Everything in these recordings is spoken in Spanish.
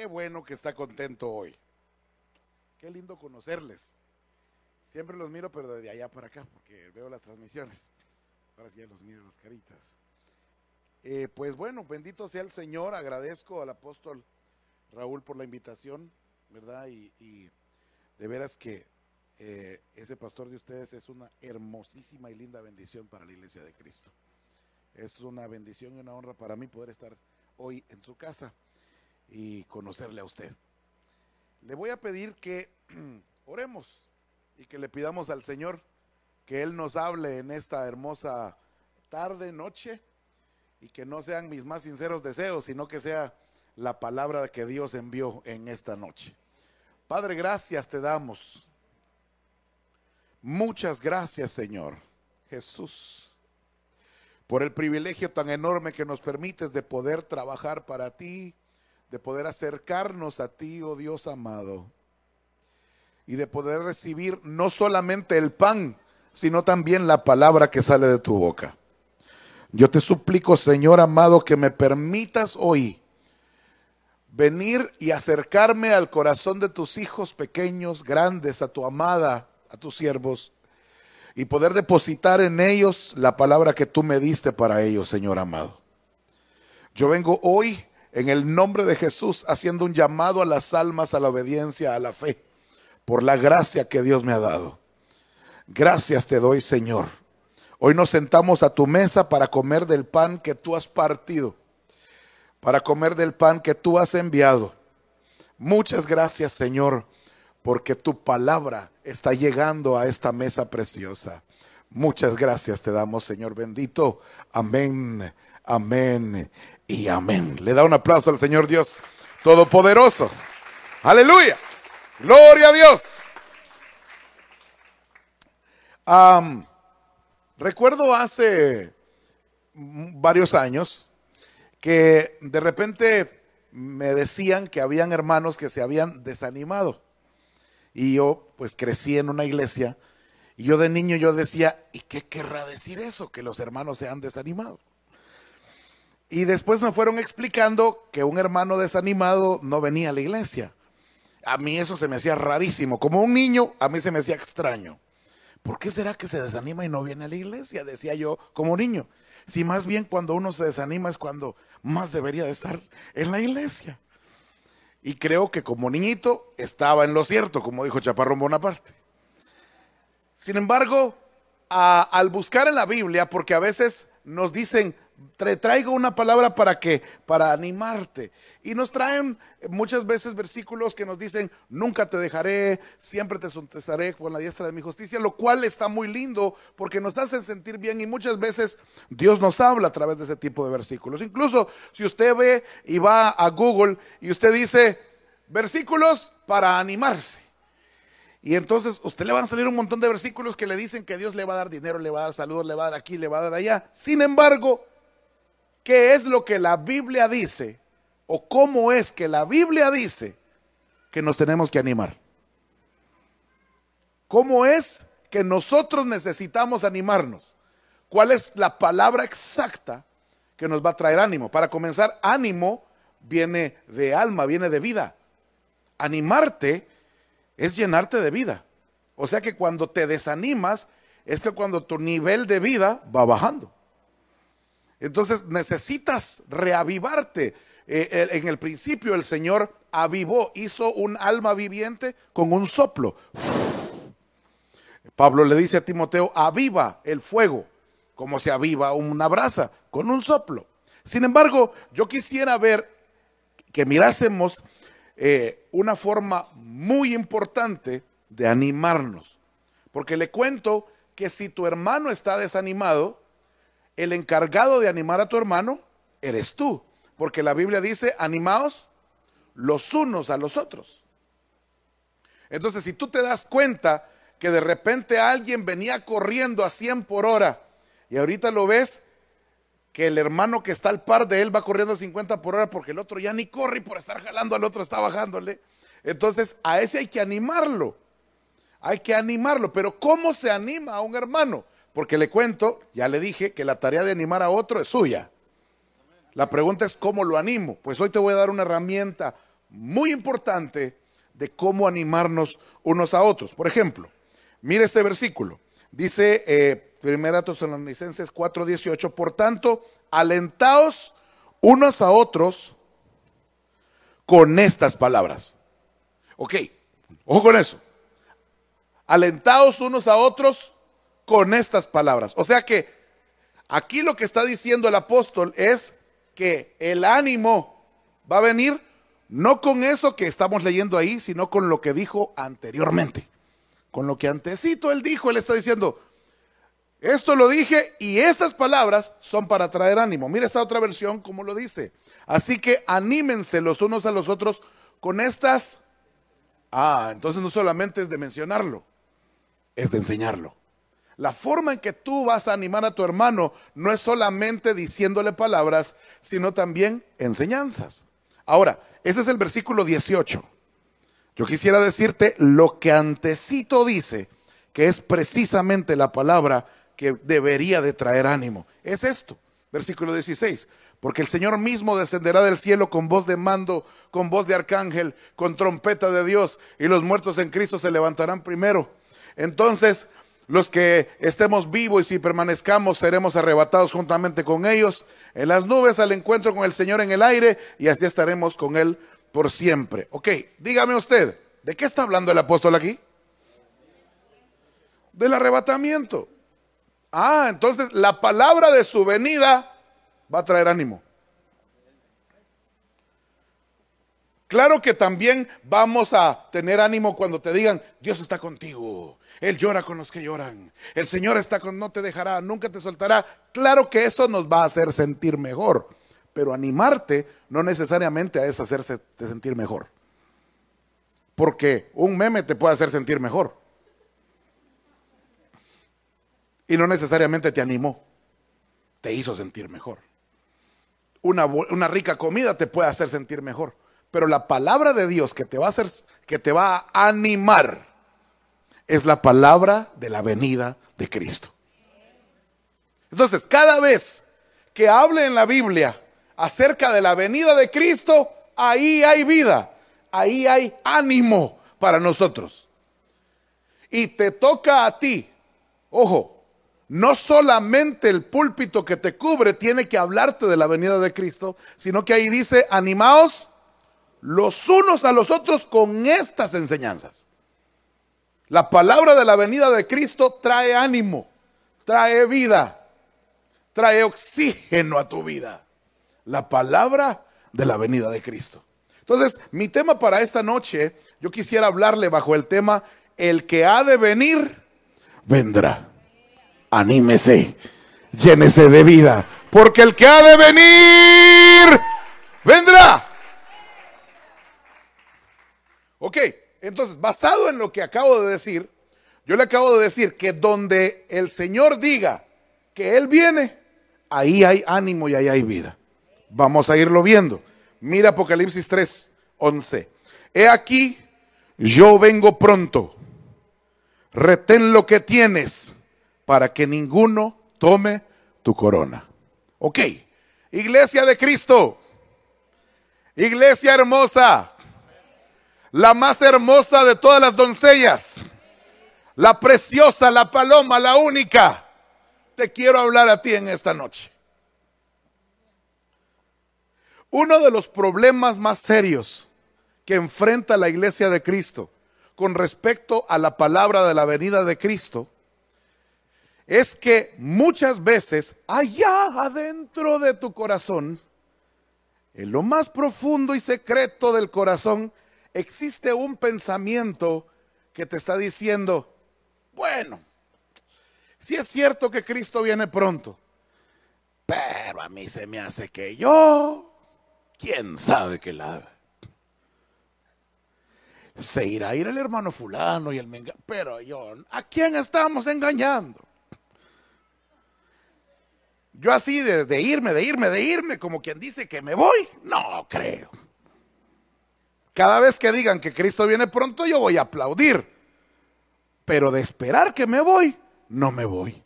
Qué bueno que está contento hoy. Qué lindo conocerles. Siempre los miro, pero de allá para acá, porque veo las transmisiones. Ahora sí ya los miro las caritas. Eh, pues bueno, bendito sea el Señor. Agradezco al apóstol Raúl por la invitación, ¿verdad? Y, y de veras que eh, ese pastor de ustedes es una hermosísima y linda bendición para la iglesia de Cristo. Es una bendición y una honra para mí poder estar hoy en su casa y conocerle a usted. Le voy a pedir que oremos y que le pidamos al Señor que Él nos hable en esta hermosa tarde, noche, y que no sean mis más sinceros deseos, sino que sea la palabra que Dios envió en esta noche. Padre, gracias te damos. Muchas gracias, Señor Jesús, por el privilegio tan enorme que nos permites de poder trabajar para ti, de poder acercarnos a ti, oh Dios amado, y de poder recibir no solamente el pan, sino también la palabra que sale de tu boca. Yo te suplico, Señor amado, que me permitas hoy venir y acercarme al corazón de tus hijos pequeños, grandes, a tu amada, a tus siervos, y poder depositar en ellos la palabra que tú me diste para ellos, Señor amado. Yo vengo hoy en el nombre de Jesús haciendo un llamado a las almas a la obediencia, a la fe, por la gracia que Dios me ha dado. Gracias te doy, Señor. Hoy nos sentamos a tu mesa para comer del pan que tú has partido, para comer del pan que tú has enviado. Muchas gracias, Señor, porque tu palabra está llegando a esta mesa preciosa. Muchas gracias te damos, Señor bendito. Amén, amén y amén. Le da un aplauso al Señor Dios Todopoderoso. Aleluya. Gloria a Dios. recuerdo hace varios años que de repente me decían que habían hermanos que se habían desanimado. Y yo pues crecí en una iglesia y yo de niño yo decía, ¿y qué querrá decir eso? Que los hermanos se han desanimado. Y después me fueron explicando que un hermano desanimado no venía a la iglesia. A mí eso se me hacía rarísimo. Como un niño, a mí se me hacía extraño. ¿Por qué será que se desanima y no viene a la iglesia? Decía yo como niño. Si más bien cuando uno se desanima es cuando más debería de estar en la iglesia. Y creo que como niñito estaba en lo cierto, como dijo Chaparrón Bonaparte. Sin embargo, al buscar en la Biblia, porque a veces nos dicen, traigo una palabra para que para animarte. Y nos traen muchas veces versículos que nos dicen nunca te dejaré siempre te sustentaré con la diestra de mi justicia lo cual está muy lindo porque nos hacen sentir bien y muchas veces Dios nos habla a través de ese tipo de versículos. Incluso si usted ve y va a Google y usted dice versículos para animarse y entonces usted le van a salir un montón de versículos que le dicen que Dios le va a dar dinero, le va a dar salud, le va a dar aquí, le va a dar allá. Sin embargo, qué es lo que la Biblia dice o cómo es que la Biblia dice que nos tenemos que animar. ¿Cómo es que nosotros necesitamos animarnos? ¿Cuál es la palabra exacta que nos va a traer ánimo? Para comenzar, ánimo viene de alma, viene de vida. Animarte es llenarte de vida. O sea que cuando te desanimas, es que cuando tu nivel de vida va bajando. Entonces necesitas reavivarte. Eh, en el principio el Señor avivó, hizo un alma viviente con un soplo. Pablo le dice a Timoteo, aviva el fuego, como se aviva una brasa, con un soplo. Sin embargo, yo quisiera ver que mirásemos eh, una forma muy importante de animarnos. Porque le cuento que si tu hermano está desanimado, el encargado de animar a tu hermano eres tú. Porque la Biblia dice, animaos los unos a los otros. Entonces, si tú te das cuenta que de repente alguien venía corriendo a 100 por hora y ahorita lo ves que el hermano que está al par de él va corriendo a 50 por hora porque el otro ya ni corre y por estar jalando al otro está bajándole. Entonces, a ese hay que animarlo. Hay que animarlo. Pero ¿cómo se anima a un hermano? Porque le cuento, ya le dije, que la tarea de animar a otro es suya. La pregunta es cómo lo animo. Pues hoy te voy a dar una herramienta muy importante de cómo animarnos unos a otros. Por ejemplo, mire este versículo. Dice eh, Primera Tesalonicenses 4:18, por tanto, alentaos unos a otros con estas palabras. Ok, ojo con eso. Alentaos unos a otros con estas palabras. O sea que aquí lo que está diciendo el apóstol es que el ánimo va a venir no con eso que estamos leyendo ahí, sino con lo que dijo anteriormente. Con lo que antecito él dijo, él está diciendo, esto lo dije y estas palabras son para traer ánimo. Mira esta otra versión como lo dice. Así que anímense los unos a los otros con estas. Ah, entonces no solamente es de mencionarlo, es de enseñarlo. La forma en que tú vas a animar a tu hermano no es solamente diciéndole palabras, sino también enseñanzas. Ahora, ese es el versículo 18. Yo quisiera decirte lo que antecito dice, que es precisamente la palabra que debería de traer ánimo. Es esto, versículo 16. Porque el Señor mismo descenderá del cielo con voz de mando, con voz de arcángel, con trompeta de Dios, y los muertos en Cristo se levantarán primero. Entonces, los que estemos vivos y permanezcamos seremos arrebatados juntamente con ellos en las nubes al encuentro con el Señor en el aire, y así estaremos con Él por siempre. Ok, dígame usted, ¿de qué está hablando el apóstol aquí? Del arrebatamiento. Ah, entonces la palabra de su venida va a traer ánimo. Claro que también vamos a tener ánimo cuando te digan, Dios está contigo, Él llora con los que lloran, el Señor está con, no te dejará, nunca te soltará. Claro que eso nos va a hacer sentir mejor, pero animarte no necesariamente es hacerse sentir mejor. Porque un meme te puede hacer sentir mejor y no necesariamente te animó, te hizo sentir mejor. Una, una, rica comida te puede hacer sentir mejor, pero la palabra de Dios que te va a hacer, que te va a animar, es la palabra de la venida de Cristo. Entonces, cada vez que hable en la Biblia acerca de la venida de Cristo, ahí hay vida, ahí hay ánimo para nosotros. Y te toca a ti, ojo, no solamente el púlpito que te cubre tiene que hablarte de la venida de Cristo, sino que ahí dice, animaos los unos a los otros con estas enseñanzas. La palabra de la venida de Cristo trae ánimo, trae vida, trae oxígeno a tu vida. La palabra de la venida de Cristo. Entonces, mi tema para esta noche, yo quisiera hablarle bajo el tema, el que ha de venir, vendrá anímese, llénese de vida, porque el que ha de venir, vendrá. Ok, entonces, basado en lo que acabo de decir, yo le acabo de decir que donde el Señor diga que Él viene, ahí hay ánimo y ahí hay vida. Vamos a irlo viendo. Mira Apocalipsis 3, 11. He aquí, yo vengo pronto. Retén lo que tienes para que ninguno tome tu corona. Ok, iglesia de Cristo, iglesia hermosa, la más hermosa de todas las doncellas, la preciosa, la paloma, la única. Te quiero hablar a ti en esta noche. Uno de los problemas más serios que enfrenta la iglesia de Cristo con respecto a la palabra de la venida de Cristo es que muchas veces allá adentro de tu corazón, en lo más profundo y secreto del corazón, existe un pensamiento que te está diciendo, bueno, si es cierto que Cristo viene pronto, pero a mí se me hace que yo, quién sabe que la se irá a ir el hermano fulano y el menga, pero yo, ¿a quién estamos engañando? Yo así de, irme, de irme, de irme, como quien dice que me voy, no creo. Cada vez que digan que Cristo viene pronto, yo voy a aplaudir. Pero de esperar que me voy, no me voy.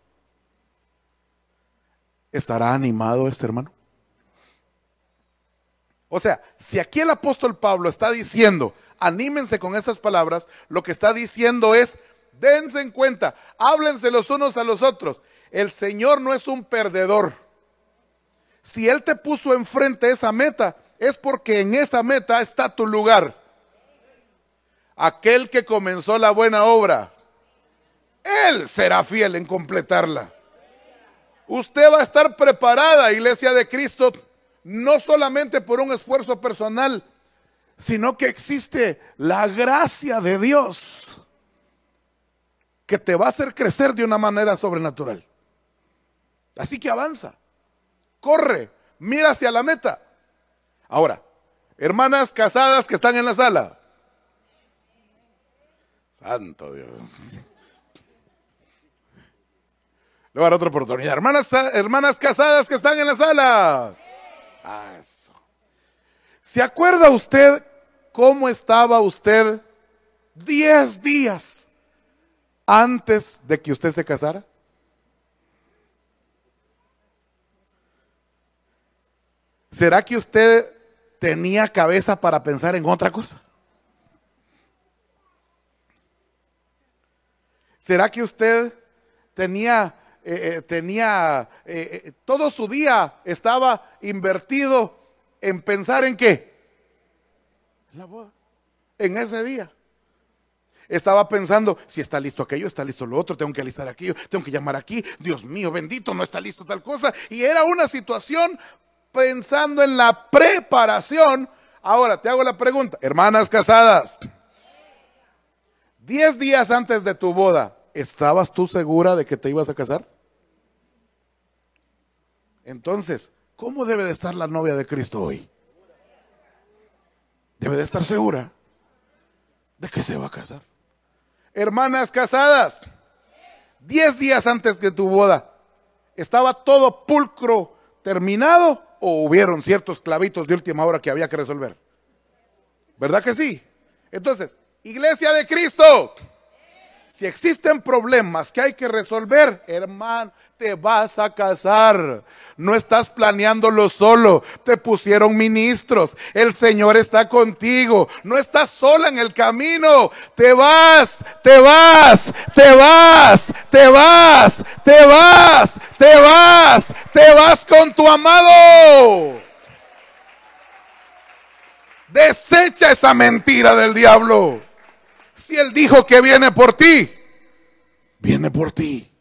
¿Estará animado este hermano? O sea, si aquí el apóstol Pablo está diciendo, anímense con estas palabras, lo que está diciendo es, dense en cuenta, háblense los unos a los otros. El Señor no es un perdedor. Si Él te puso enfrente esa meta, es porque en esa meta está tu lugar. Aquel que comenzó la buena obra, Él será fiel en completarla. Usted va a estar preparada, iglesia de Cristo, no solamente por un esfuerzo personal, sino que existe la gracia de Dios que te va a hacer crecer de una manera sobrenatural. Así que avanza, corre, mira hacia la meta. Ahora, hermanas casadas que están en la sala. Santo Dios. Le voy a dar otra oportunidad. Hermanas, hermanas casadas que están en la sala. Ah, eso. ¿Se acuerda usted cómo estaba usted diez días antes de que usted se casara? ¿Será que usted tenía cabeza para pensar en otra cosa? ¿Será que usted tenía, eh, eh, tenía, eh, todo su día estaba invertido en pensar en qué? En en ese día. Estaba pensando, si está listo aquello, está listo lo otro, tengo que alistar aquello, tengo que llamar aquí, Dios mío, bendito, no está listo tal cosa. Y era una situación pensando en la preparación. Ahora te hago la pregunta, hermanas casadas, diez días antes de tu boda, ¿estabas tú segura de que te ibas a casar? Entonces, ¿cómo debe de estar la novia de Cristo hoy? Debe de estar segura de que se va a casar. Hermanas casadas, diez días antes de tu boda, ¿estaba todo pulcro terminado o hubieron ciertos clavitos de última hora que había que resolver? ¿Verdad que sí? Entonces, iglesia de Cristo, si existen problemas que hay que resolver, hermano, te vas a casar. No estás planeándolo solo. Te pusieron ministros. El Señor está contigo. No estás sola en el camino. Te vas, te vas, te vas, te vas, te vas, te vas, te vas con tu amado. Desecha esa mentira del diablo. Si Él dijo que viene por ti, viene por ti.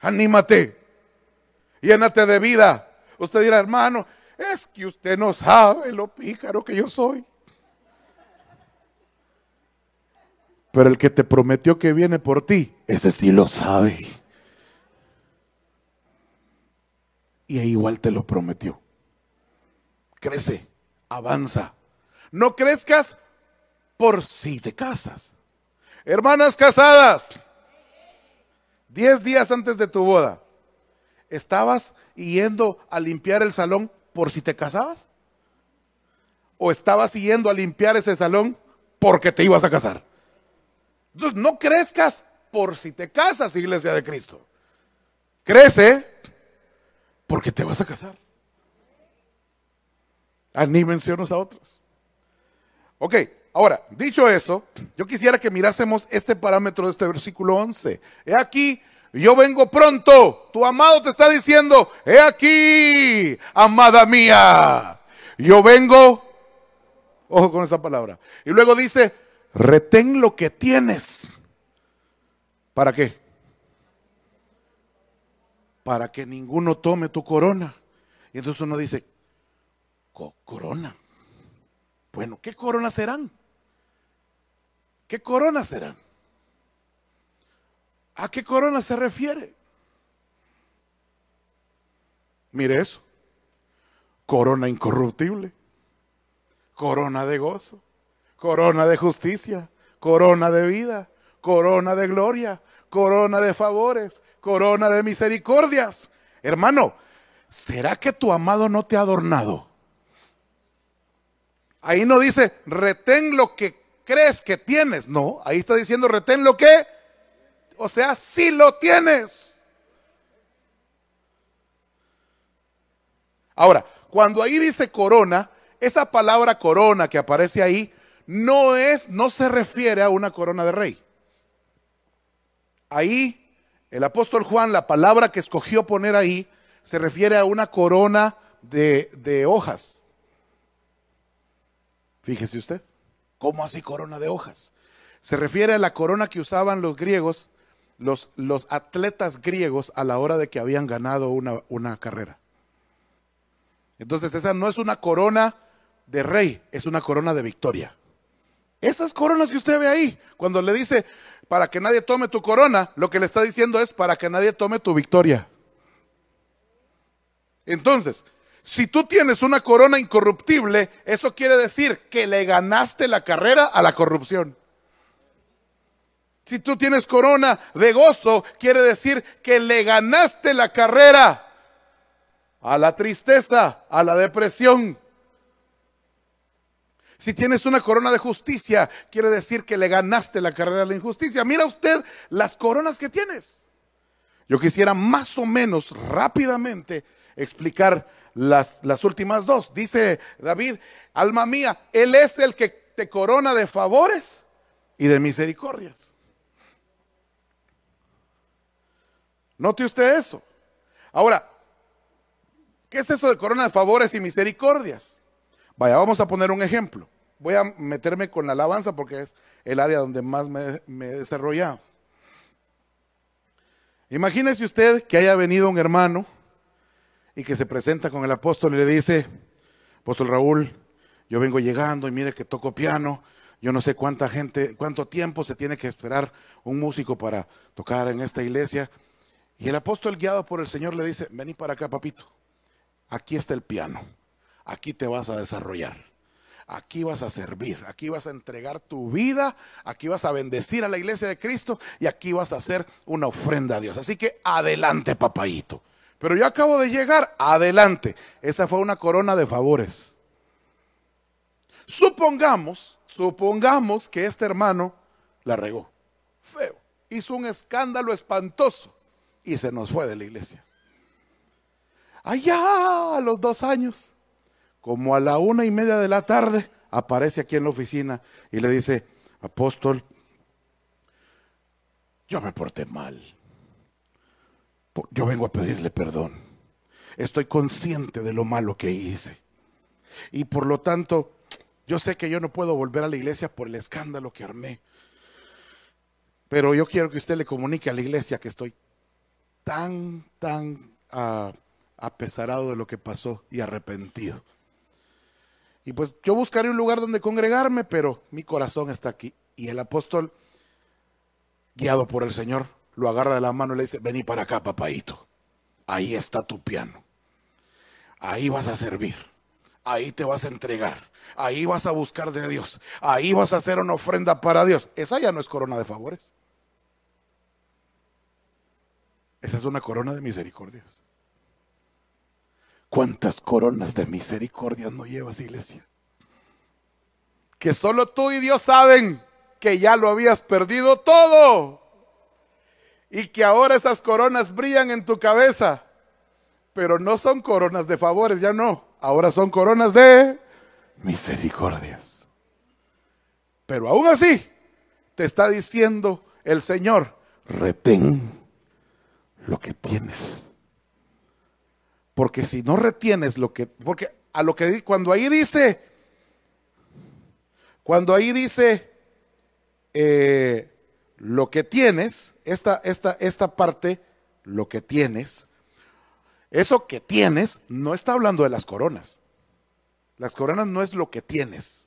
Anímate, llénate de vida. Usted dirá, hermano, es que usted no sabe lo pícaro que yo soy. Pero el que te prometió que viene por ti, ese sí lo sabe. Y igual te lo prometió. Crece, avanza. No crezcas por si te casas. Hermanas casadas, diez días antes de tu boda, ¿estabas yendo a limpiar el salón por si te casabas? ¿O estabas yendo a limpiar ese salón porque te ibas a casar? Entonces, no crezcas por si te casas, iglesia de Cristo. Crece porque te vas a casar. Anímense unos a otros. Ok, Ahora, dicho esto, yo quisiera que mirásemos este parámetro de este versículo 11. He aquí, yo vengo pronto. Tu amado te está diciendo, he aquí, amada mía. Yo vengo, ojo con esa palabra. Y luego dice, retén lo que tienes. ¿Para qué? Para que ninguno tome tu corona. Y entonces uno dice, corona. Bueno, ¿qué coronas serán? ¿Qué corona serán? ¿A qué corona se refiere? Mire eso. Corona incorruptible. Corona de gozo. Corona de justicia. Corona de vida. Corona de gloria. Corona de favores. Corona de misericordias. Hermano, ¿será que tu amado no te ha adornado? Ahí no dice, retén lo que crees que tienes. No, ahí está diciendo retén lo que. O sea, si lo tienes. Ahora, cuando ahí dice corona, esa palabra corona que aparece ahí no es, no se refiere a una corona de rey. Ahí el apóstol Juan, la palabra que escogió poner ahí, se refiere a una corona de, de hojas. Fíjese usted, ¿cómo así corona de hojas? Se refiere a la corona que usaban los griegos, los, atletas griegos a la hora de que habían ganado una carrera. Entonces esa no es una corona de rey, es una corona de victoria. Esas coronas que usted ve ahí, cuando le dice, para que nadie tome tu corona, lo que le está diciendo es para que nadie tome tu victoria. Entonces, si tú tienes una corona incorruptible, eso quiere decir que le ganaste la carrera a la corrupción. Si tú tienes corona de gozo, quiere decir que le ganaste la carrera a la tristeza, a la depresión. Si tienes una corona de justicia, quiere decir que le ganaste la carrera a la injusticia. Mira usted las coronas que tienes. Yo quisiera más o menos rápidamente explicar las, las últimas dos. Dice David, alma mía, Él es el que te corona de favores y de misericordias. Note usted eso. Ahora, ¿qué es eso de corona de favores y misericordias? Vaya, vamos a poner un ejemplo. Voy a meterme con la alabanza porque es el área donde más me, he desarrollado. Imagínese usted que haya venido un hermano y que se presenta con el apóstol y le dice, apóstol Raúl, yo vengo llegando y mire que toco piano, yo no sé cuánta gente, cuánto tiempo se tiene que esperar un músico para tocar en esta iglesia. Y el apóstol guiado por el Señor le dice, vení para acá, papito, aquí está el piano aquí te vas a desarrollar. Aquí vas a servir, aquí vas a entregar tu vida, aquí vas a bendecir a la iglesia de Cristo y aquí vas a hacer una ofrenda a Dios. Así que adelante, papayito. Pero yo acabo de llegar, adelante. Esa fue una corona de favores. Supongamos, supongamos que este hermano la regó. Feo. Hizo un escándalo espantoso y se nos fue de la iglesia. Allá a los dos años como a la una y media de la tarde, aparece aquí en la oficina y le dice, apóstol, yo me porté mal. Yo vengo a pedirle perdón. Estoy consciente de lo malo que hice. Y por lo tanto, yo sé que yo no puedo volver a la iglesia por el escándalo que armé. Pero yo quiero que usted le comunique a la iglesia que estoy tan, tan ah, apesarado de lo que pasó y arrepentido. Y pues yo buscaré un lugar donde congregarme, pero mi corazón está aquí. Y el apóstol, guiado por el Señor, lo agarra de la mano y le dice, vení para acá, papadito. Ahí está tu piano. Ahí vas a servir. Ahí te vas a entregar. Ahí vas a buscar de Dios. Ahí vas a hacer una ofrenda para Dios. Esa ya no es corona de favores. Esa es una corona de misericordias. ¿Cuántas coronas de misericordia no llevas, iglesia? Que solo tú y Dios saben que ya lo habías perdido todo. Y que ahora esas coronas brillan en tu cabeza. Pero no son coronas de favores, ya no. Ahora son coronas de misericordias. Pero aún así, te está diciendo el Señor, retén lo que tienes. Porque si no retienes lo que, porque a lo que cuando ahí dice, cuando ahí dice eh, lo que tienes, esta, esta, esta parte, lo que tienes, eso que tienes no está hablando de las coronas. Las coronas no es lo que tienes.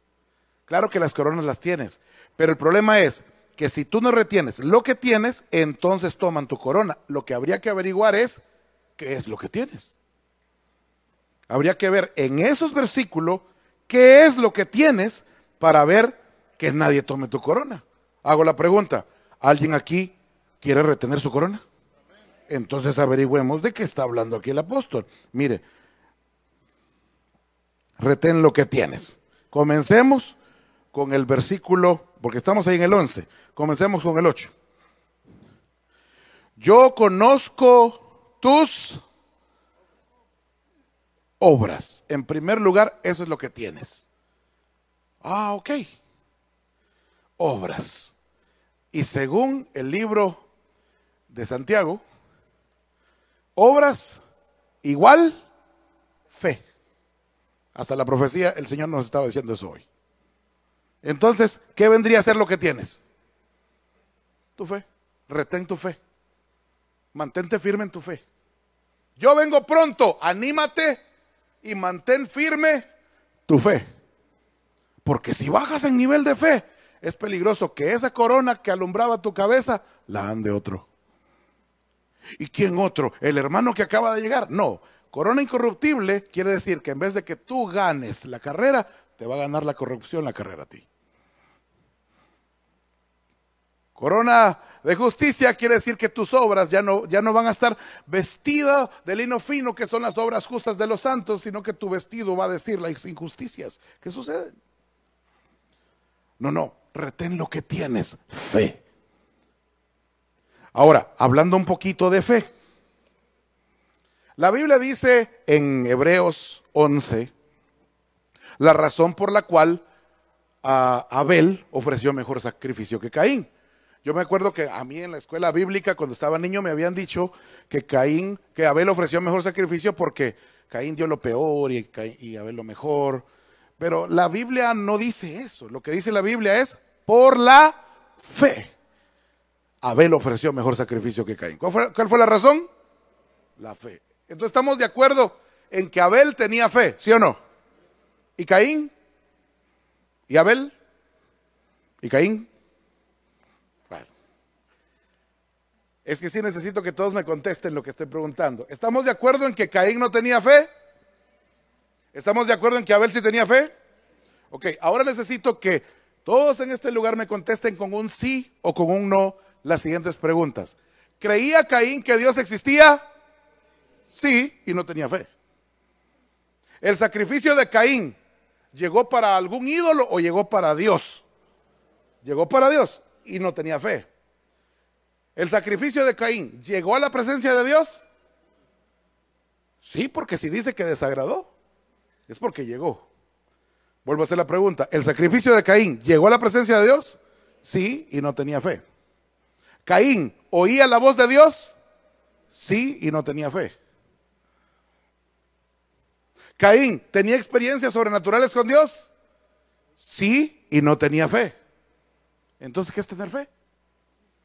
Claro que las coronas las tienes, pero el problema es que si tú no retienes lo que tienes, entonces toman tu corona. Lo que habría que averiguar es qué es lo que tienes habría que ver en esos versículos qué es lo que tienes para ver que nadie tome tu corona. Hago la pregunta, ¿alguien aquí quiere retener su corona? Entonces averigüemos de qué está hablando aquí el apóstol. Mire, retén lo que tienes. Comencemos con el versículo, porque estamos ahí en el 11, comencemos con el 8. Yo conozco tus obras. En primer lugar, eso es lo que tienes. Ah, ok. Obras. Y según el libro de Santiago, obras igual fe. Hasta la profecía, el Señor nos estaba diciendo eso hoy. Entonces, ¿qué vendría a ser lo que tienes? Tu fe. Retén tu fe. Mantente firme en tu fe. Yo vengo pronto, anímate y mantén firme tu fe. Porque si bajas en nivel de fe, es peligroso que esa corona que alumbraba tu cabeza la ande otro. ¿Y quién otro? ¿El hermano que acaba de llegar? No. Corona incorruptible quiere decir que en vez de que tú ganes la carrera, te va a ganar la corrupción la carrera a ti. Corona de justicia quiere decir que tus obras ya no, ya no van a estar vestidas de lino fino, que son las obras justas de los santos, sino que tu vestido va a decir las injusticias que suceden. No, no, retén lo que tienes, fe. Ahora, hablando un poquito de fe. La Biblia dice en Hebreos 11 la razón por la cual ah, Abel ofreció mejor sacrificio que Caín. Yo me acuerdo que a mí en la escuela bíblica, cuando estaba niño, me habían dicho que Caín, que Abel ofreció mejor sacrificio porque Caín dio lo peor y, y Abel lo mejor. Pero la Biblia no dice eso. Lo que dice la Biblia es por la fe. Abel ofreció mejor sacrificio que Caín. ¿Cuál fue, ¿Cuál fue, la razón? La fe. Entonces estamos de acuerdo en que Abel tenía fe, ¿sí o no? ¿Y Caín? ¿Y Abel? ¿Y Caín? Es que sí necesito que todos me contesten lo que estoy preguntando. ¿Estamos de acuerdo en que Caín no tenía fe? ¿Estamos de acuerdo en que Abel sí tenía fe? Ok, ahora necesito que todos en este lugar me contesten con un sí o con un no las siguientes preguntas. ¿Creía Caín que Dios existía? Sí, y no tenía fe. ¿El sacrificio de Caín llegó para algún ídolo o llegó para Dios? Llegó para Dios y no tenía fe. ¿El sacrificio de Caín llegó a la presencia de Dios? Sí, porque si dice que desagradó, es porque llegó. Vuelvo a hacer la pregunta. ¿El sacrificio de Caín llegó a la presencia de Dios? Sí, y no tenía fe. Caín oía la voz de Dios? Sí, y no tenía fe. Caín tenía experiencias sobrenaturales con Dios? Sí, y no tenía fe. Entonces, ¿qué es tener fe?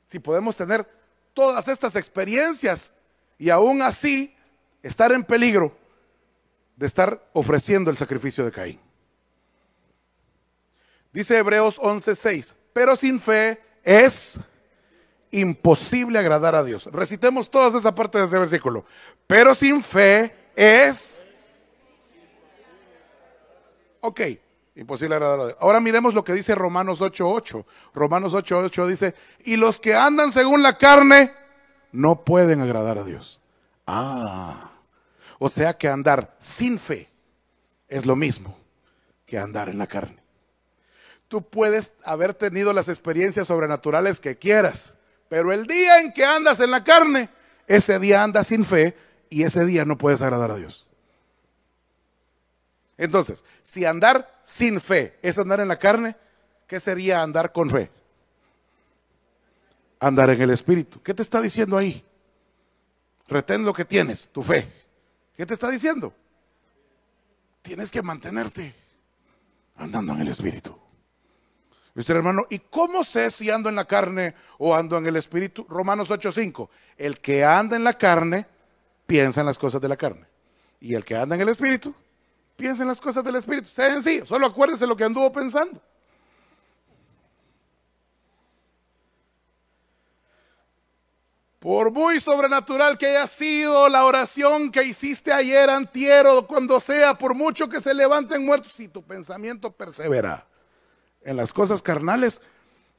si podemos tener todas estas experiencias y aún así estar en peligro de estar ofreciendo el sacrificio de Caín. Dice Hebreos 11:6, pero sin fe es imposible agradar a Dios. Recitemos todas esa parte de ese versículo. Pero sin fe es... Ok, Imposible agradar a Dios. Ahora miremos lo que dice Romanos 8.8. Romanos 8.8 dice, y los que andan según la carne no pueden agradar a Dios. Ah, o sea que andar sin fe es lo mismo que andar en la carne. Tú puedes haber tenido las experiencias sobrenaturales que quieras, pero el día en que andas en la carne, ese día andas sin fe y ese día no puedes agradar a Dios. Entonces, si andar sin fe es andar en la carne, ¿qué sería andar con fe? Andar en el Espíritu. ¿Qué te está diciendo ahí? Retén lo que tienes, tu fe. ¿Qué te está diciendo? Tienes que mantenerte andando en el Espíritu. Y usted, hermano, ¿y cómo sé si ando en la carne o ando en el Espíritu? Romanos 8:5. El que anda en la carne piensa en las cosas de la carne. Y el que anda en el Espíritu Piensa en las cosas del Espíritu. Sea sencillo, solo acuérdese lo que anduvo pensando. Por muy sobrenatural que haya sido la oración que hiciste ayer, antiero, cuando sea, por mucho que se levanten muertos, si tu pensamiento persevera en las cosas carnales,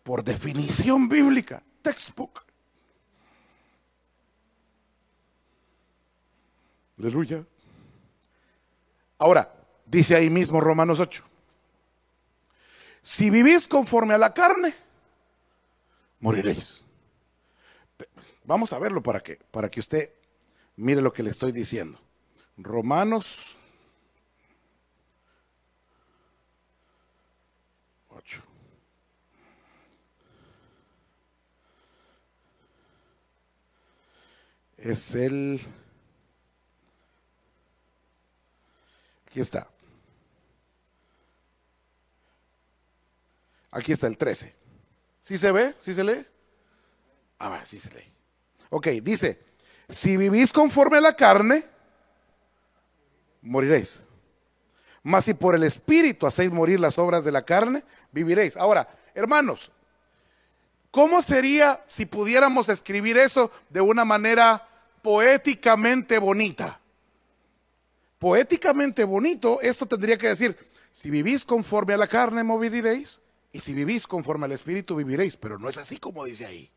por definición bíblica, textbook. Aleluya. Ahora, dice ahí mismo Romanos 8, si vivís conforme a la carne, moriréis. Vamos a verlo para que, para que usted mire lo que le estoy diciendo. Romanos 8. Es el... Aquí está. Aquí está el 13. ¿Sí se ve? ¿Sí se lee? Ah, sí se lee. Ok, dice, si vivís conforme a la carne, moriréis. Mas si por el Espíritu hacéis morir las obras de la carne, viviréis. Ahora, hermanos, ¿cómo sería si pudiéramos escribir eso de una manera poéticamente bonita? Poéticamente bonito, esto tendría que decir, si vivís conforme a la carne, moriréis. Y si vivís conforme al Espíritu, viviréis. Pero no es así como dice ahí.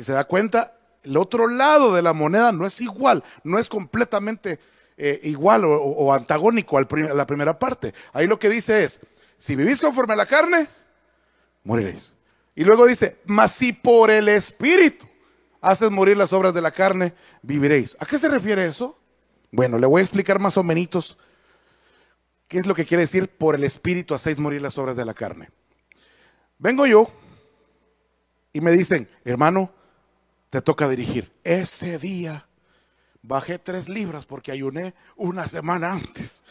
Si se da cuenta, el otro lado de la moneda no es igual, no es completamente eh, igual o, antagónico a la primera parte. Ahí lo que dice es, si vivís conforme a la carne, moriréis. Y luego dice, mas si por el Espíritu haces morir las obras de la carne, viviréis. ¿A qué se refiere eso? Bueno, le voy a explicar más o menos qué es lo que quiere decir por el Espíritu hacéis morir las obras de la carne. Vengo yo y me dicen, hermano, te toca dirigir. Ese día bajé tres libras porque ayuné una semana antes.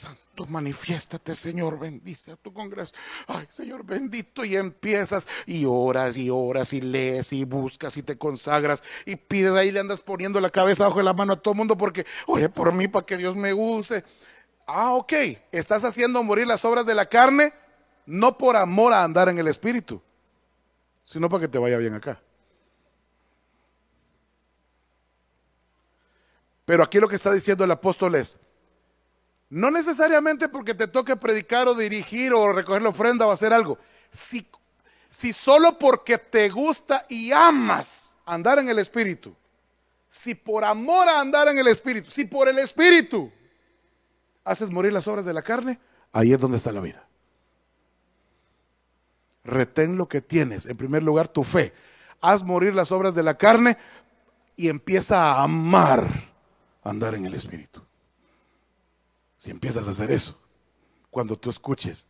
Santo, manifiéstate, Señor, bendice a tu congreso. Ay, Señor, bendito. Y empiezas y oras y oras y lees y buscas y te consagras y pides ahí le andas poniendo la cabeza bajo la mano a todo el mundo porque, oye, por mí, para que Dios me use. Ah, ok. Estás haciendo morir las obras de la carne, no por amor a andar en el Espíritu, sino para que te vaya bien acá. Pero aquí lo que está diciendo el apóstol es, no necesariamente porque te toque predicar o dirigir o recoger la ofrenda o hacer algo, si, si solo porque te gusta y amas andar en el Espíritu, si por amor a andar en el Espíritu, si por el Espíritu haces morir las obras de la carne, ahí es donde está la vida. Retén lo que tienes. En primer lugar, tu fe. Haz morir las obras de la carne y empieza a amar andar en el Espíritu. Si empiezas a hacer eso, cuando tú escuches,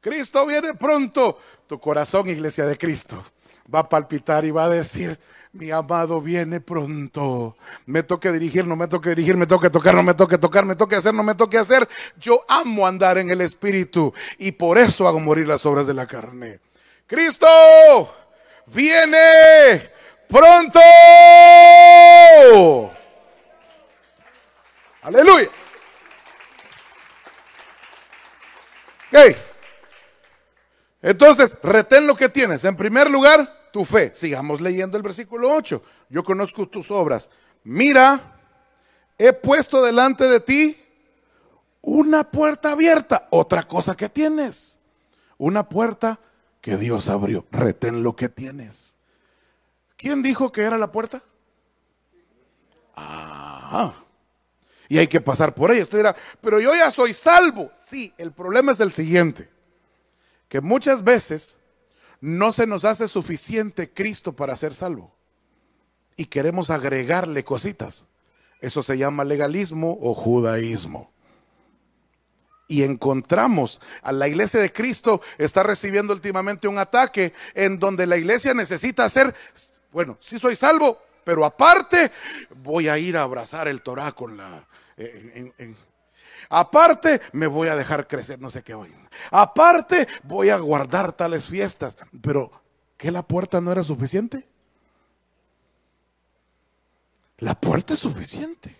Cristo viene pronto, tu corazón, iglesia de Cristo, va a palpitar y va a decir, mi amado viene pronto. Me toque dirigir, no me toque dirigir, me toque tocar, no me toque tocar, me toque hacer, no me toque hacer. Yo amo andar en el Espíritu y por eso hago morir las obras de la carne. Cristo viene pronto. Aleluya. Okay. Entonces, retén lo que tienes. En primer lugar, tu fe. Sigamos leyendo el versículo 8. Yo conozco tus obras. Mira, he puesto delante de ti una puerta abierta. Otra cosa que tienes. Una puerta que Dios abrió. Retén lo que tienes. ¿Quién dijo que era la puerta? Ah. Y hay que pasar por ella. Usted dirá, pero yo ya soy salvo. Sí, el problema es el siguiente. Que muchas veces no se nos hace suficiente Cristo para ser salvo. Y queremos agregarle cositas. Eso se llama legalismo o judaísmo. Y encontramos a la iglesia de Cristo está recibiendo últimamente un ataque en donde la iglesia necesita hacer, bueno, sí soy salvo, pero aparte voy a ir a abrazar el Torah con la... aparte me voy a dejar crecer no sé qué voy. Aparte voy a guardar tales fiestas. Pero ¿que la puerta no era suficiente? La puerta es suficiente.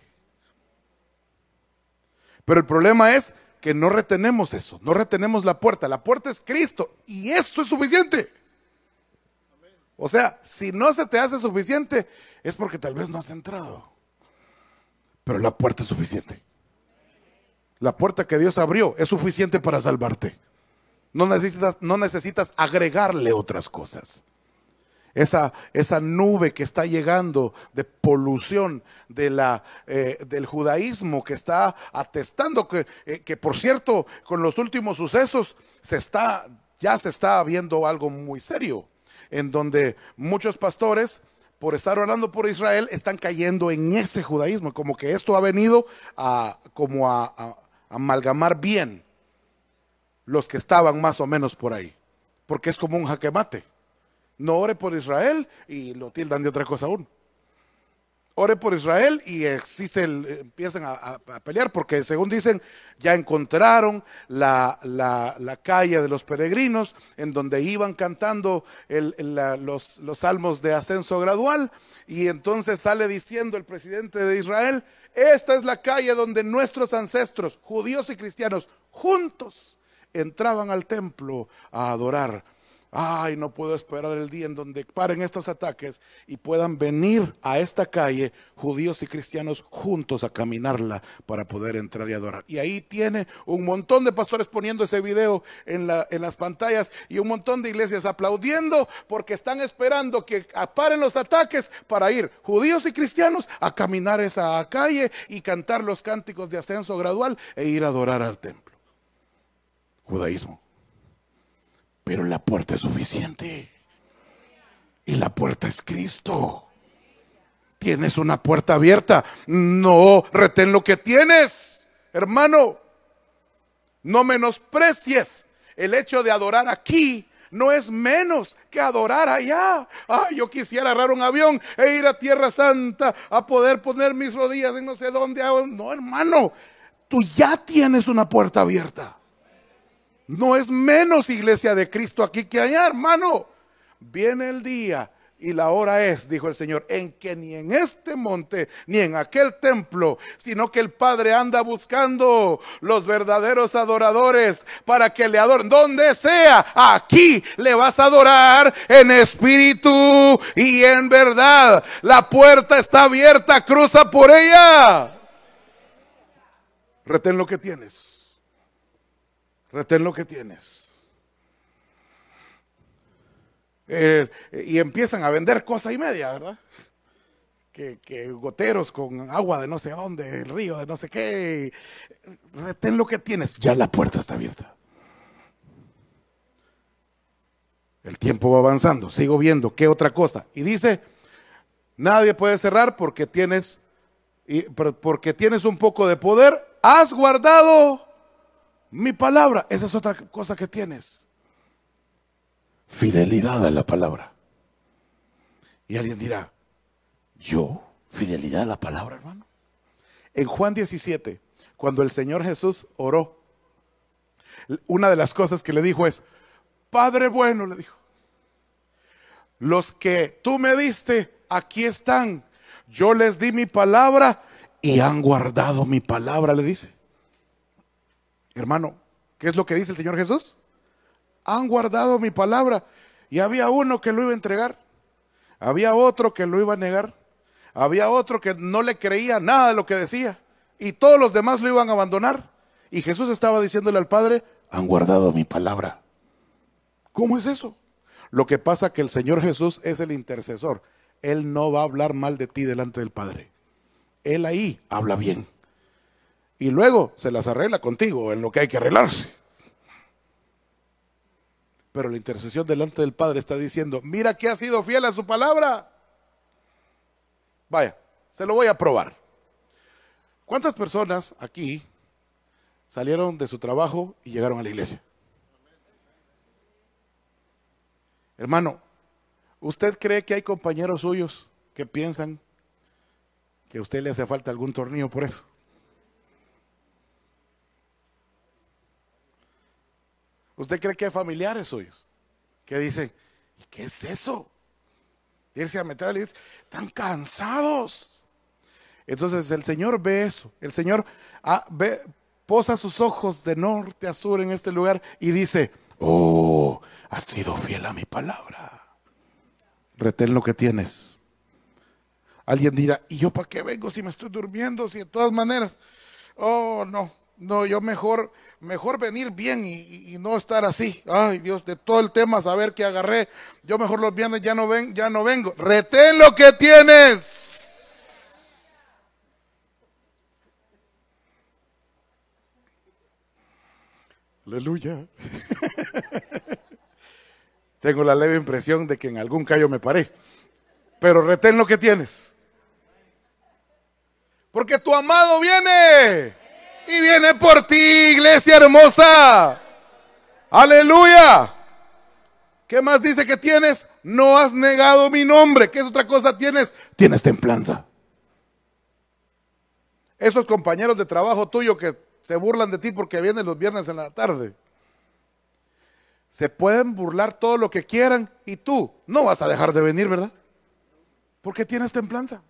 Pero el problema es que no retenemos eso, no retenemos la puerta. La puerta es Cristo y eso es suficiente. O sea, si no se te hace suficiente, es porque tal vez no has entrado. Pero la puerta es suficiente. La puerta que Dios abrió es suficiente para salvarte. No necesitas, no necesitas agregarle otras cosas. Esa, esa, nube que está llegando de polución de la, eh, del judaísmo que está atestando que, eh, que, por cierto, con los últimos sucesos se está, ya se está viendo algo muy serio en donde muchos pastores, por estar orando por Israel, están cayendo en ese judaísmo, como que esto ha venido a, como a, amalgamar bien los que estaban más o menos por ahí, porque es como un jaquemate. No ore por Israel y lo tildan de otra cosa aún. Ore por Israel y existe el, empiezan a, pelear porque según dicen ya encontraron la, calle de los peregrinos en donde iban cantando los, los salmos de ascenso gradual. Y entonces sale diciendo el presidente de Israel, esta es la calle donde nuestros ancestros, judíos y cristianos, juntos entraban al templo a adorar ay, no puedo esperar el día en donde paren estos ataques y puedan venir a esta calle judíos y cristianos juntos a caminarla para poder entrar y adorar. Y ahí tiene un montón de pastores poniendo ese video en, las pantallas y un montón de iglesias aplaudiendo porque están esperando que paren los ataques para ir judíos y cristianos a caminar esa calle y cantar los cánticos de ascenso gradual e ir a adorar al templo. Judaísmo. Pero la puerta es suficiente. Y la puerta es Cristo. Tienes una puerta abierta. No retén lo que tienes, hermano. No menosprecies el hecho de adorar aquí. No es menos que adorar allá. Ay, yo quisiera agarrar un avión e ir a Tierra Santa a poder poner mis rodillas en no sé dónde. No, hermano, tú ya tienes una puerta abierta. No es menos iglesia de Cristo aquí que allá, hermano. Viene el día y la hora es, dijo el Señor, en que ni en este monte ni en aquel templo, sino que el Padre anda buscando los verdaderos adoradores para que le adoren. Donde sea, aquí le vas a adorar en espíritu y en verdad. La puerta está abierta, cruza por ella. Retén lo que tienes. Retén lo que tienes. Y empiezan a vender cosa y media, ¿verdad? Que, goteros con agua de no sé dónde, el río de no sé qué. Retén lo que tienes. Ya la puerta está abierta. El tiempo va avanzando. Sigo viendo qué otra cosa. Y dice, nadie puede cerrar porque tienes, porque tienes un poco de poder. Has guardado mi palabra, esa es otra cosa que tienes. Fidelidad a la palabra. Y alguien dirá, ¿yo? ¿Fidelidad a la palabra, hermano? En Juan 17, cuando el Señor Jesús oró, una de las cosas que le dijo es, Padre bueno, le dijo, los que tú me diste, aquí están. Yo les di mi palabra y han guardado mi palabra, le dice. Hermano, ¿qué es lo que dice el Señor Jesús? Han guardado mi palabra. Y había uno que lo iba a entregar. Había otro que lo iba a negar. Había otro que no le creía nada de lo que decía. Y todos los demás lo iban a abandonar. Y Jesús estaba diciéndole al Padre, han guardado mi palabra. ¿Cómo es eso? Lo que pasa que el Señor Jesús es el intercesor. Él no va a hablar mal de ti delante del Padre. Él ahí habla bien y luego se las arregla contigo en lo que hay que arreglarse. Pero la intercesión delante del Padre está diciendo, mira que ha sido fiel a su palabra. Vaya, se lo voy a probar. ¿Cuántas personas aquí salieron de su trabajo y llegaron a la iglesia? Hermano, ¿usted cree que hay compañeros suyos que piensan que a usted le hace falta algún tornillo por eso? ¿Usted cree que hay familiares suyos que dicen, qué es eso? Irse a meter a la iglesia, están cansados. Entonces el Señor ve eso. El Señor ah, posa sus ojos de norte a sur en este lugar y dice, oh, has sido fiel a mi palabra. Retén lo que tienes. Alguien dirá, ¿y yo para qué vengo si me estoy durmiendo? Si de todas maneras, oh, no, no, yo mejor, mejor venir bien y, no estar así. Ay, Dios, de todo el tema, saber que agarré. Yo mejor los viernes ya no ven, ya no vengo. Retén lo que tienes. Aleluya. Tengo la leve impresión de que en algún callo me paré. Pero retén lo que tienes. Porque tu amado viene y viene por ti, iglesia hermosa. Aleluya. ¿Qué más dice que tienes? No has negado mi nombre. ¿Qué es otra cosa tienes? Tienes templanza. Esos compañeros de trabajo tuyo que se burlan de ti porque vienen los viernes en la tarde. Se pueden burlar todo lo que quieran y tú no vas a dejar de venir, ¿verdad? Porque tienes templanza.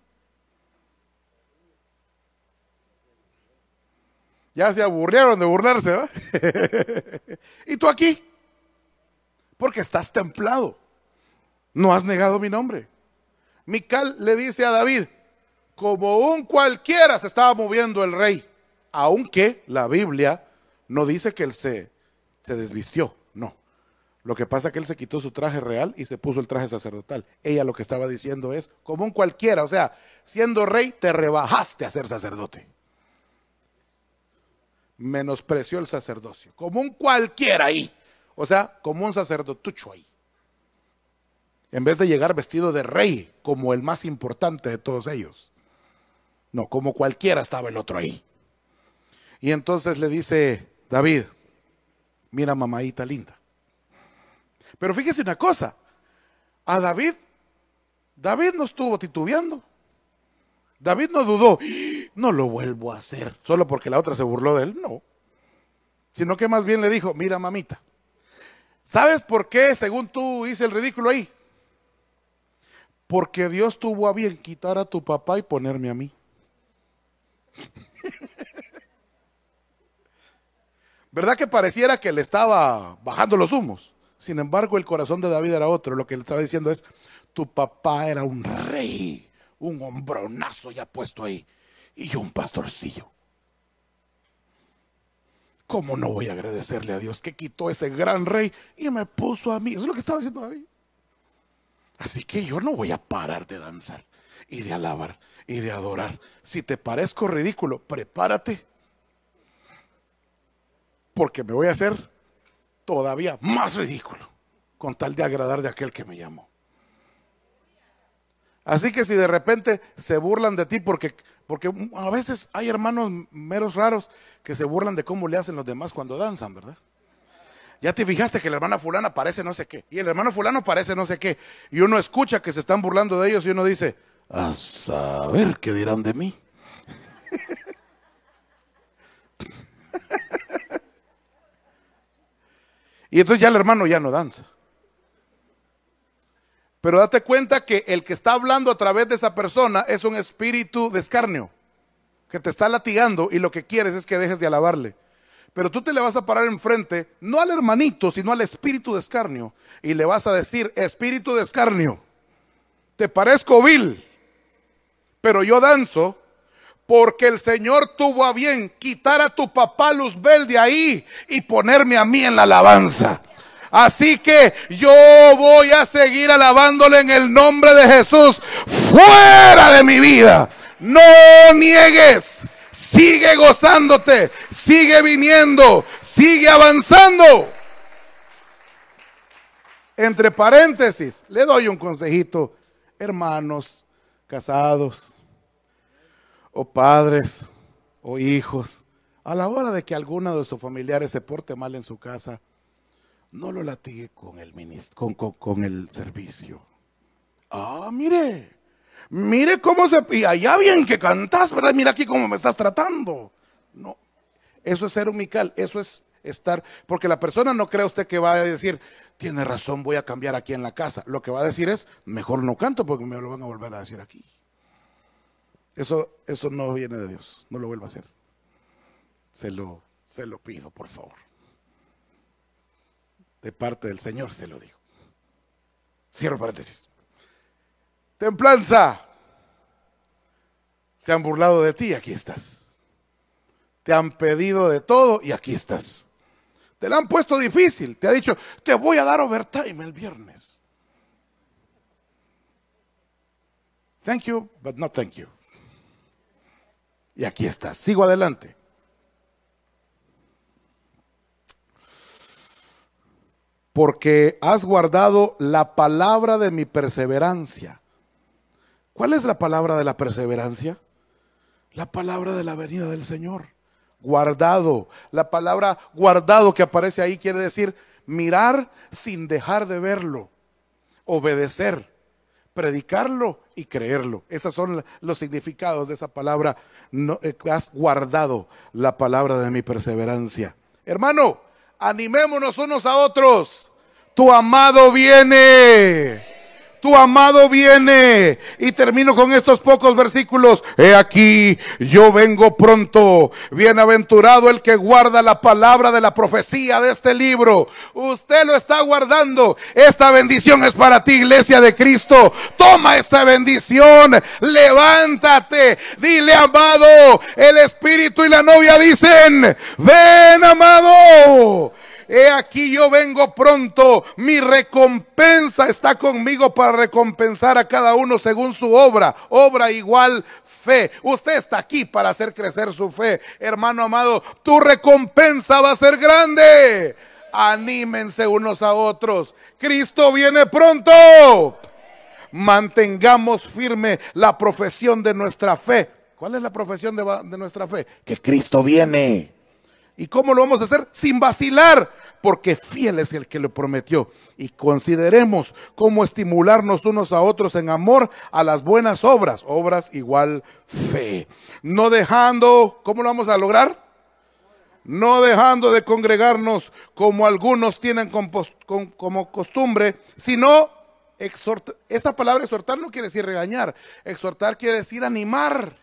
Ya se aburrieron de burlarse, ¿va? y tú aquí, porque estás templado. No has negado mi nombre. Mical le dice a David, como un cualquiera se estaba moviendo el rey, aunque la Biblia no dice que él se, se desvistió, no. Lo que pasa es que él se quitó su traje real y se puso el traje sacerdotal. Ella lo que estaba diciendo es, como un cualquiera, o sea, siendo rey te rebajaste a ser sacerdote menospreció el sacerdocio, como un cualquiera ahí, o sea, como un sacerdotucho ahí. En vez de llegar vestido de rey, como el más importante de todos ellos. No, como cualquiera estaba el otro ahí. Y entonces le dice David, mira mamadita linda. Pero fíjese una cosa, a David, David no estuvo titubeando. David no dudó, no lo vuelvo a hacer, solo porque la otra se burló de él, no. Sino que más bien le dijo, mira mamita, ¿sabes por qué según tú hice el ridículo ahí? Porque Dios tuvo a bien quitar a tu papá y ponerme a mí. ¿Verdad que pareciera que le estaba bajando los humos? Sin embargo, el corazón de David era otro. Lo que le estaba diciendo es, tu papá era un rey un hombronazo ya puesto ahí y yo un pastorcillo. ¿Cómo no voy a agradecerle a Dios que quitó ese gran rey y me puso a mí? Eso es lo que estaba diciendo David. Así que yo no voy a parar de danzar y de alabar y de adorar. Si te parezco ridículo, prepárate. Porque me voy a hacer todavía más ridículo con tal de agradar de aquel que me llamó. Así que si de repente se burlan de ti, porque, porque a veces hay hermanos meros raros que se burlan de cómo le hacen los demás cuando danzan, ¿verdad? Ya te fijaste que la hermana fulana parece no sé qué, y el hermano fulano parece no sé qué, y uno escucha que se están burlando de ellos y uno dice, a saber qué dirán de mí. y entonces ya el hermano ya no danza. Pero date cuenta que el que está hablando a través de esa persona es un espíritu de escarnio, que te está latigando y lo que quieres es que dejes de alabarle. Pero tú te le vas a parar enfrente, no al hermanito, sino al espíritu de escarnio, y le vas a decir, espíritu de escarnio, te parezco vil, pero yo danzo porque el Señor tuvo a bien quitar a tu papá Luzbel de ahí y ponerme a mí en la alabanza. Así que yo voy a seguir alabándole en el nombre de Jesús fuera de mi vida. No niegues. Sigue gozándote. Sigue viniendo. Sigue avanzando. Entre paréntesis, le doy un consejito. Hermanos, casados, o padres, o hijos, a la hora de que alguno de sus familiares se porte mal en su casa, no lo latigue con el, con, con, el servicio. Ah, mire, mire cómo se... Y allá bien que cantas, ¿verdad? Mira aquí cómo me estás tratando. No, eso es ser umical, eso es estar... Porque la persona no cree usted que va a decir, tiene razón, voy a cambiar aquí en la casa. Lo que va a decir es, mejor no canto porque me lo van a volver a decir aquí. Eso, eso no viene de Dios, no lo vuelva a hacer. Se lo, se lo pido, por favor de parte del Señor, se lo digo. Cierro paréntesis. Templanza. Se han burlado de ti, aquí estás. Te han pedido de todo y aquí estás. Te la han puesto difícil. Te ha dicho, te voy a dar overtime el viernes. Thank you, but not thank you. Y aquí estás. Sigo adelante. Porque has guardado la palabra de mi perseverancia. ¿Cuál es la palabra de la perseverancia? La palabra de la venida del Señor. Guardado. La palabra guardado que aparece ahí quiere decir mirar sin dejar de verlo. Obedecer. predicarlo y creerlo. Esos son los significados de esa palabra. Eh, has guardado la palabra de mi perseverancia. Hermano, animémonos unos a otros. Tu amado viene tu amado viene. Y termino con estos pocos versículos. He aquí, yo vengo pronto. Bienaventurado el que guarda la palabra de la profecía de este libro. Usted lo está guardando. Esta bendición es para ti, iglesia de Cristo. Toma esta bendición. Levántate. Dile, amado. El Espíritu y la novia dicen, ven, amado. He aquí yo vengo pronto, mi recompensa está conmigo para recompensar a cada uno según su obra, obra igual fe. Usted está aquí para hacer crecer su fe. Hermano amado, tu recompensa va a ser grande. Anímense unos a otros. Cristo viene pronto. Mantengamos firme la profesión de nuestra fe. ¿Cuál es la profesión de, de nuestra fe? Que Cristo viene. ¿Y cómo lo vamos a hacer? Sin vacilar, porque fiel es el que lo prometió. Y consideremos cómo estimularnos unos a otros en amor a las buenas obras, obras igual fe. No dejando, ¿cómo lo vamos a lograr? No dejando de congregarnos como algunos tienen como costumbre, sino exhortar. Esa palabra exhortar no quiere decir regañar, exhortar quiere decir animar,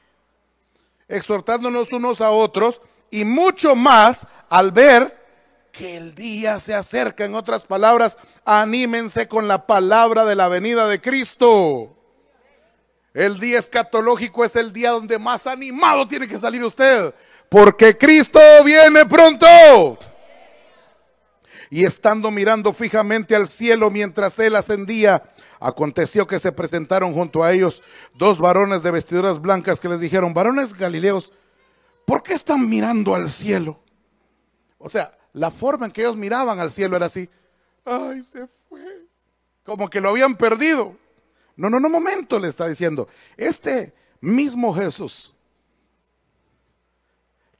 exhortándonos unos a otros y mucho más al ver que el día se acerca. En otras palabras, anímense con la palabra de la venida de Cristo. El día escatológico es el día donde más animado tiene que salir usted, porque Cristo viene pronto. Y estando mirando fijamente al cielo mientras él ascendía, aconteció que se presentaron junto a ellos dos varones de vestiduras blancas que les dijeron, varones galileos, ¿Por qué están mirando al cielo? O sea, la forma en que ellos miraban al cielo era así. Ay, se fue. Como que lo habían perdido. No, no, no, momento, le está diciendo. Este mismo Jesús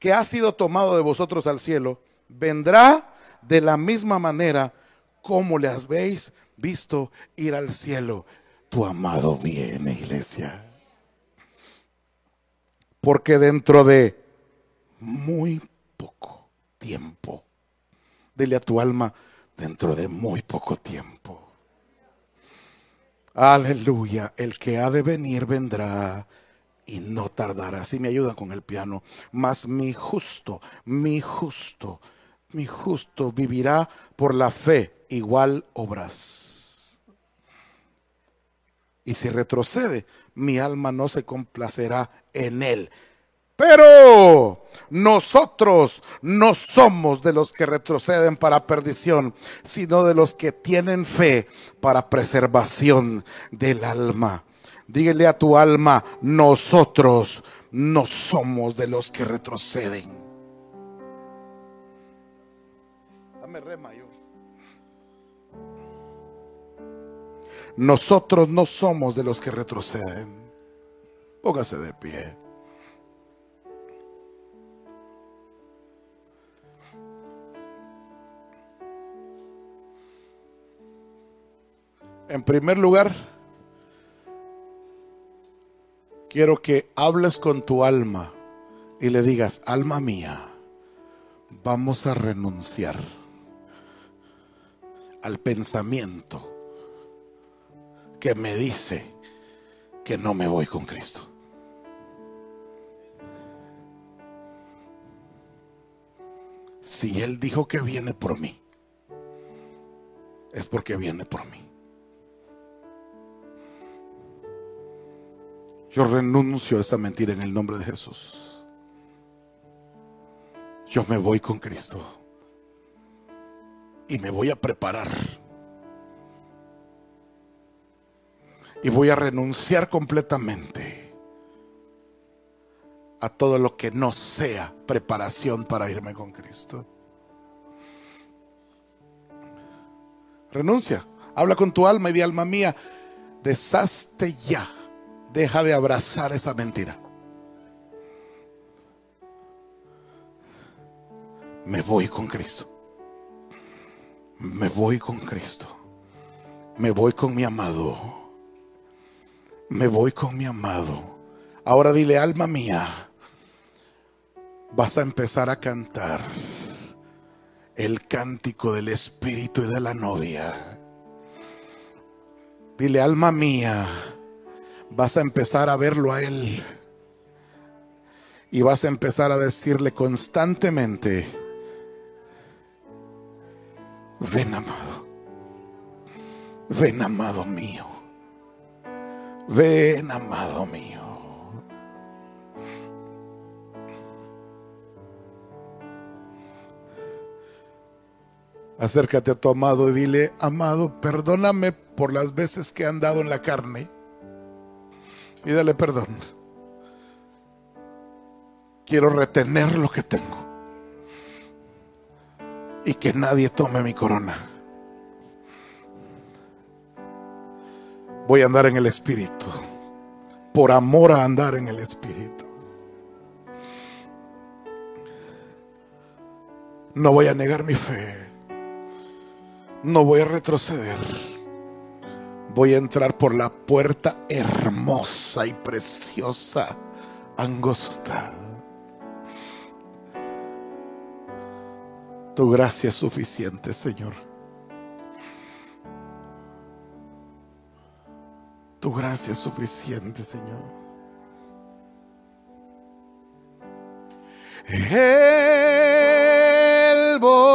que ha sido tomado de vosotros al cielo, vendrá de la misma manera como le habéis visto ir al cielo. Tu amado viene, iglesia. Porque dentro de muy poco tiempo. Dile a tu alma, dentro de muy poco tiempo. Aleluya, el que ha de venir vendrá y no tardará. Si me ayudan con el piano, mas mi justo, mi justo, mi justo vivirá por la fe, igual obras. Y si retrocede, mi alma no se complacerá en él. Pero nosotros no somos de los que retroceden para perdición, sino de los que tienen fe para preservación del alma. Dígale a tu alma, nosotros no somos de los que retroceden. Dame re mayor. Nosotros no somos de los que retroceden. Póngase de pie. En primer lugar, quiero que hables con tu alma y le digas, alma mía, vamos a renunciar al pensamiento que me dice que no me voy con Cristo. Si Él dijo que viene por mí, es porque viene por mí. Yo renuncio a esa mentira en el nombre de Jesús. Yo me voy con Cristo. Y me voy a preparar. Y voy a renunciar completamente a todo lo que no sea preparación para irme con Cristo. Renuncia. Habla con tu alma y di alma mía, deshazte ya deja de abrazar esa mentira. Me voy con Cristo. Me voy con Cristo. Me voy con mi amado. me voy con mi amado. Ahora dile, alma mía, vas a empezar a cantar el cántico del espíritu y de la novia. Dile, alma mía, vas a empezar a verlo a él. Y vas a empezar a decirle constantemente, ven amado, ven amado mío, ven amado mío. Acércate a tu amado y dile, amado, perdóname por las veces que he andado en la carne. Y dale perdón. Quiero retener lo que tengo. Y que nadie tome mi corona. Voy a andar en el Espíritu. Por amor a andar en el Espíritu. No voy a negar mi fe. No voy a retroceder. Voy a entrar por la puerta hermosa y preciosa, angosta. Tu gracia es suficiente, Señor. Tu gracia es suficiente, Señor. El volverá.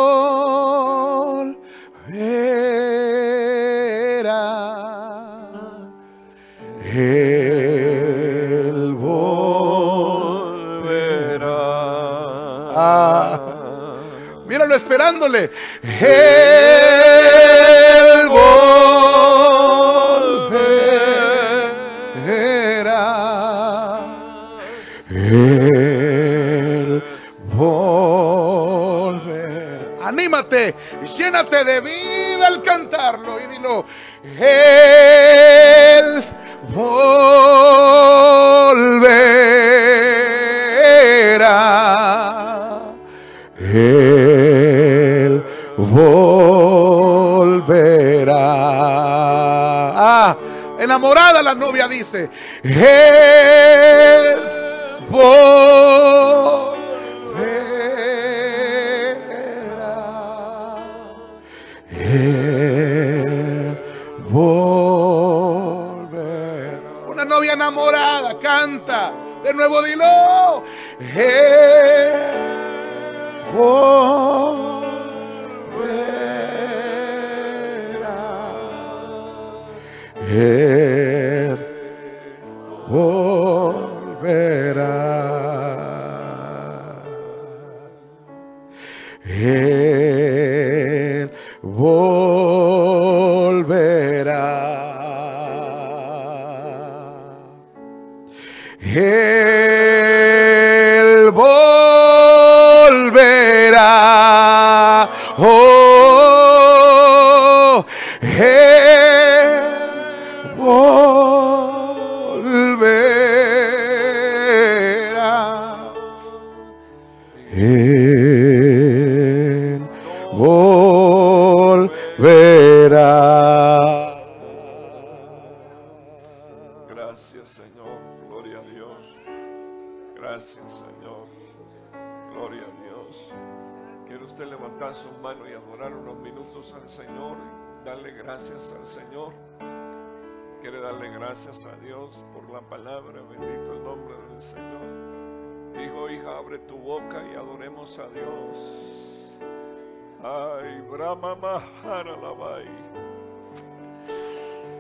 El volverá. Ah, míralo esperándole. El volverá. El volver. Anímate, llénate de vida al cantarlo y dilo. El volverá. Él volverá. Ah, enamorada la novia dice, Él volverá. Nuevo dilo. Él volverá. Volverá. Gracias Señor, gloria a Dios. Gracias Señor, gloria a Dios. ¿Quiere usted levantar su mano y adorar unos minutos al Señor? Darle gracias al Señor. Quiere darle gracias a Dios por la palabra. Bendito el nombre del Señor. Hijo, hija, abre tu boca y adoremos a Dios. Ay, Brahma Mahara Labai.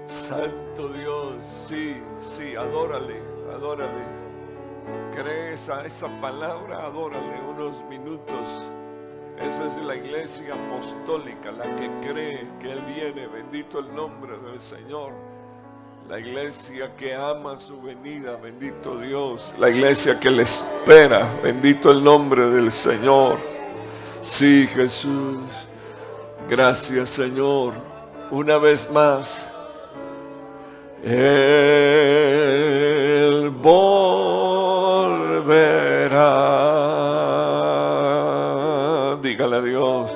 Santo Dios, sí, sí, adórale, adórale. Crees a esa palabra, adórale unos minutos. Esa es la iglesia apostólica, la que cree que Él viene. Bendito el nombre del Señor. La iglesia que ama su venida, bendito Dios. La iglesia que le espera, bendito el nombre del Señor. Sí, Jesús. Gracias, Señor. Una vez más. Él volverá. Dígale a Dios.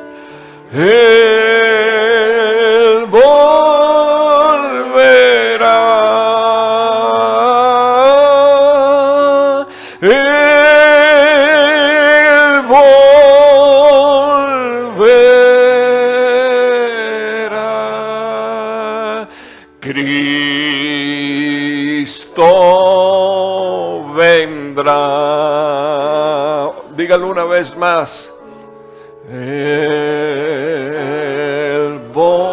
Dígalo una vez más. Él volverá.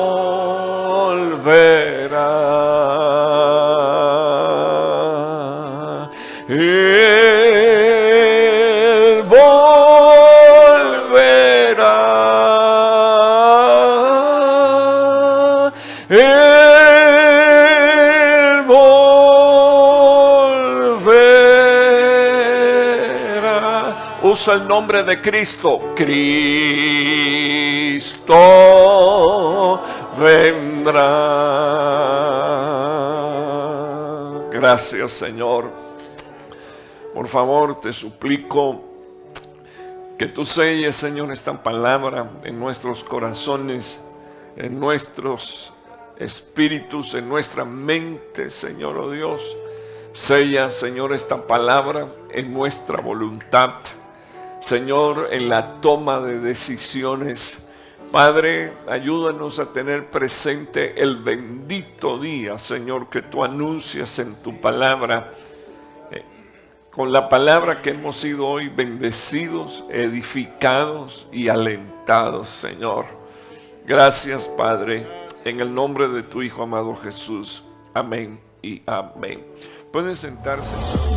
El nombre de Cristo. Cristo vendrá. Gracias Señor. Por favor, te suplico que tú selles, Señor, esta palabra en nuestros corazones, en nuestros espíritus, en nuestra mente, Señor, oh Dios. Sella, Señor, esta palabra en nuestra voluntad. Señor, en la toma de decisiones. Padre, ayúdanos a tener presente el bendito día, Señor, que tú anuncias en tu palabra. Eh, Con la palabra que hemos sido hoy bendecidos, edificados y alentados, Señor. Gracias, Padre, en el nombre de tu Hijo amado Jesús. Amén y amén. Pueden sentarse.